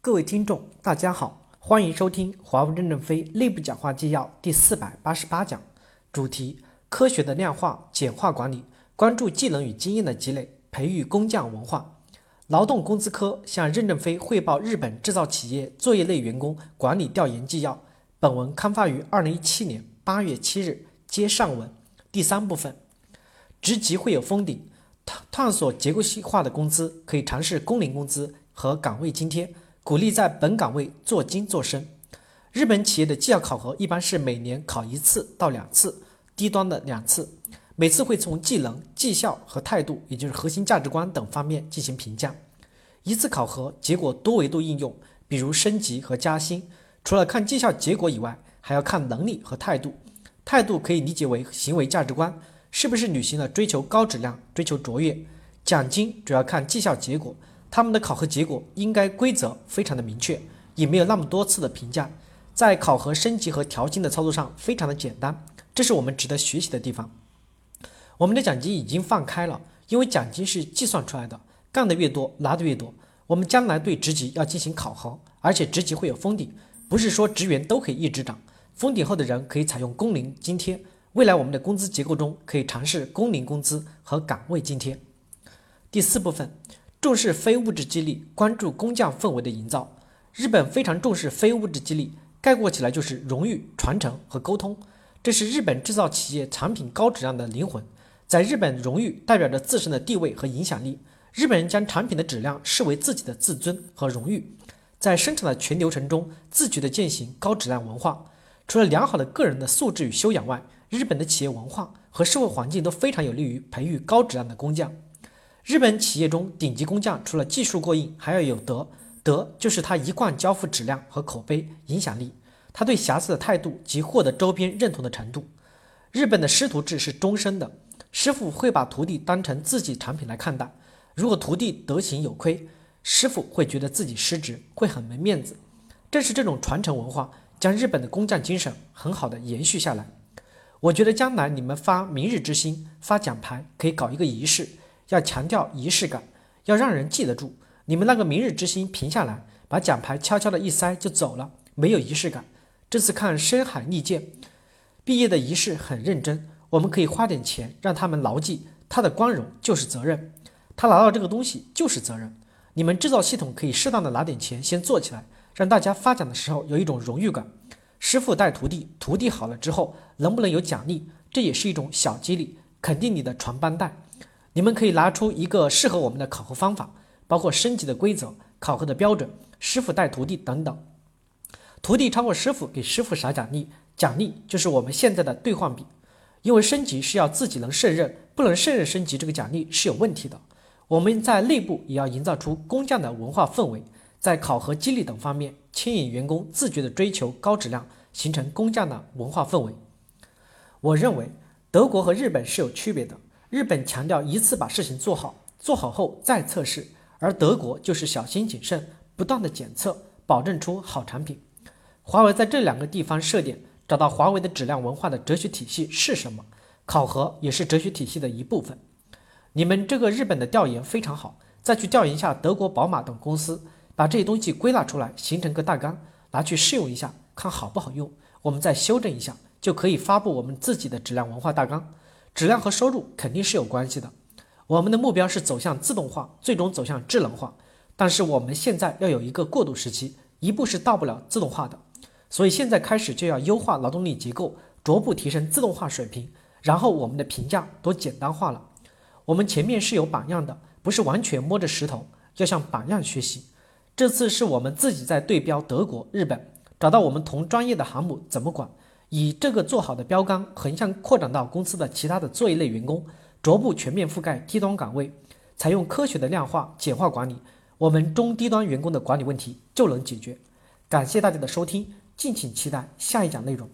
各位听众，大家好，欢迎收听华为任正非内部讲话纪要第四百八十八讲，主题：科学的量化简化管理，关注技能与经验的积累，培育工匠文化。劳动工资科向任正非汇报日本制造企业作业类员工管理调研纪要。本文刊发于二零一七年八月七日，接上文。第三部分，职级会有封顶，探探索结构性化的工资，可以尝试工龄工资和岗位津贴。鼓励在本岗位做精做深。日本企业的绩效考核一般是每年考一次到两次，低端的两次，每次会从技能、绩效和态度，也就是核心价值观等方面进行评价。一次考核结果多维度应用，比如升级和加薪。除了看绩效结果以外，还要看能力和态度。态度可以理解为行为价值观，是不是履行了追求高质量、追求卓越。奖金主要看绩效结果。他们的考核结果应该规则非常的明确，也没有那么多次的评价，在考核升级和调薪的操作上非常的简单，这是我们值得学习的地方。我们的奖金已经放开了，因为奖金是计算出来的，干得越多拿得越多。我们将来对职级要进行考核，而且职级会有封顶，不是说职员都可以一直涨，封顶后的人可以采用工龄津贴。未来我们的工资结构中可以尝试工龄工资和岗位津贴。第四部分。重视非物质激励，关注工匠氛围的营造。日本非常重视非物质激励，概括起来就是荣誉、传承和沟通。这是日本制造企业产品高质量的灵魂。在日本，荣誉代表着自身的地位和影响力。日本人将产品的质量视为自己的自尊和荣誉。在生产的全流程中，自觉地践行高质量文化。除了良好的个人的素质与修养外，日本的企业文化和社会环境都非常有利于培育高质量的工匠。日本企业中顶级工匠除了技术过硬，还要有德。德就是他一贯交付质量和口碑影响力，他对瑕疵的态度及获得周边认同的程度。日本的师徒制是终身的，师傅会把徒弟当成自己产品来看待。如果徒弟德行有亏，师傅会觉得自己失职，会很没面子。正是这种传承文化，将日本的工匠精神很好的延续下来。我觉得将来你们发明日之星、发奖牌，可以搞一个仪式。要强调仪式感，要让人记得住。你们那个明日之星评下来，把奖牌悄悄的一塞就走了，没有仪式感。这次看深海利剑毕业的仪式很认真，我们可以花点钱让他们牢记，他的光荣就是责任，他拿到这个东西就是责任。你们制造系统可以适当的拿点钱先做起来，让大家发奖的时候有一种荣誉感。师傅带徒弟，徒弟好了之后能不能有奖励，这也是一种小激励，肯定你的传班带。你们可以拿出一个适合我们的考核方法，包括升级的规则、考核的标准、师傅带徒弟等等。徒弟超过师傅，给师傅啥奖励？奖励就是我们现在的兑换比。因为升级是要自己能胜任，不能胜任升级，这个奖励是有问题的。我们在内部也要营造出工匠的文化氛围，在考核、激励等方面牵引员工自觉地追求高质量，形成工匠的文化氛围。我认为德国和日本是有区别的。日本强调一次把事情做好，做好后再测试，而德国就是小心谨慎，不断的检测，保证出好产品。华为在这两个地方设点，找到华为的质量文化的哲学体系是什么？考核也是哲学体系的一部分。你们这个日本的调研非常好，再去调研一下德国宝马等公司，把这些东西归纳出来，形成个大纲，拿去试用一下，看好不好用，我们再修正一下，就可以发布我们自己的质量文化大纲。质量和收入肯定是有关系的。我们的目标是走向自动化，最终走向智能化。但是我们现在要有一个过渡时期，一步是到不了自动化的。所以现在开始就要优化劳动力结构，逐步提升自动化水平。然后我们的评价都简单化了。我们前面是有榜样的，不是完全摸着石头，要向榜样学习。这次是我们自己在对标德国、日本，找到我们同专业的航母怎么管。以这个做好的标杆横向扩展到公司的其他的作业类员工，逐步全面覆盖低端岗位，采用科学的量化简化管理，我们中低端员工的管理问题就能解决。感谢大家的收听，敬请期待下一讲内容。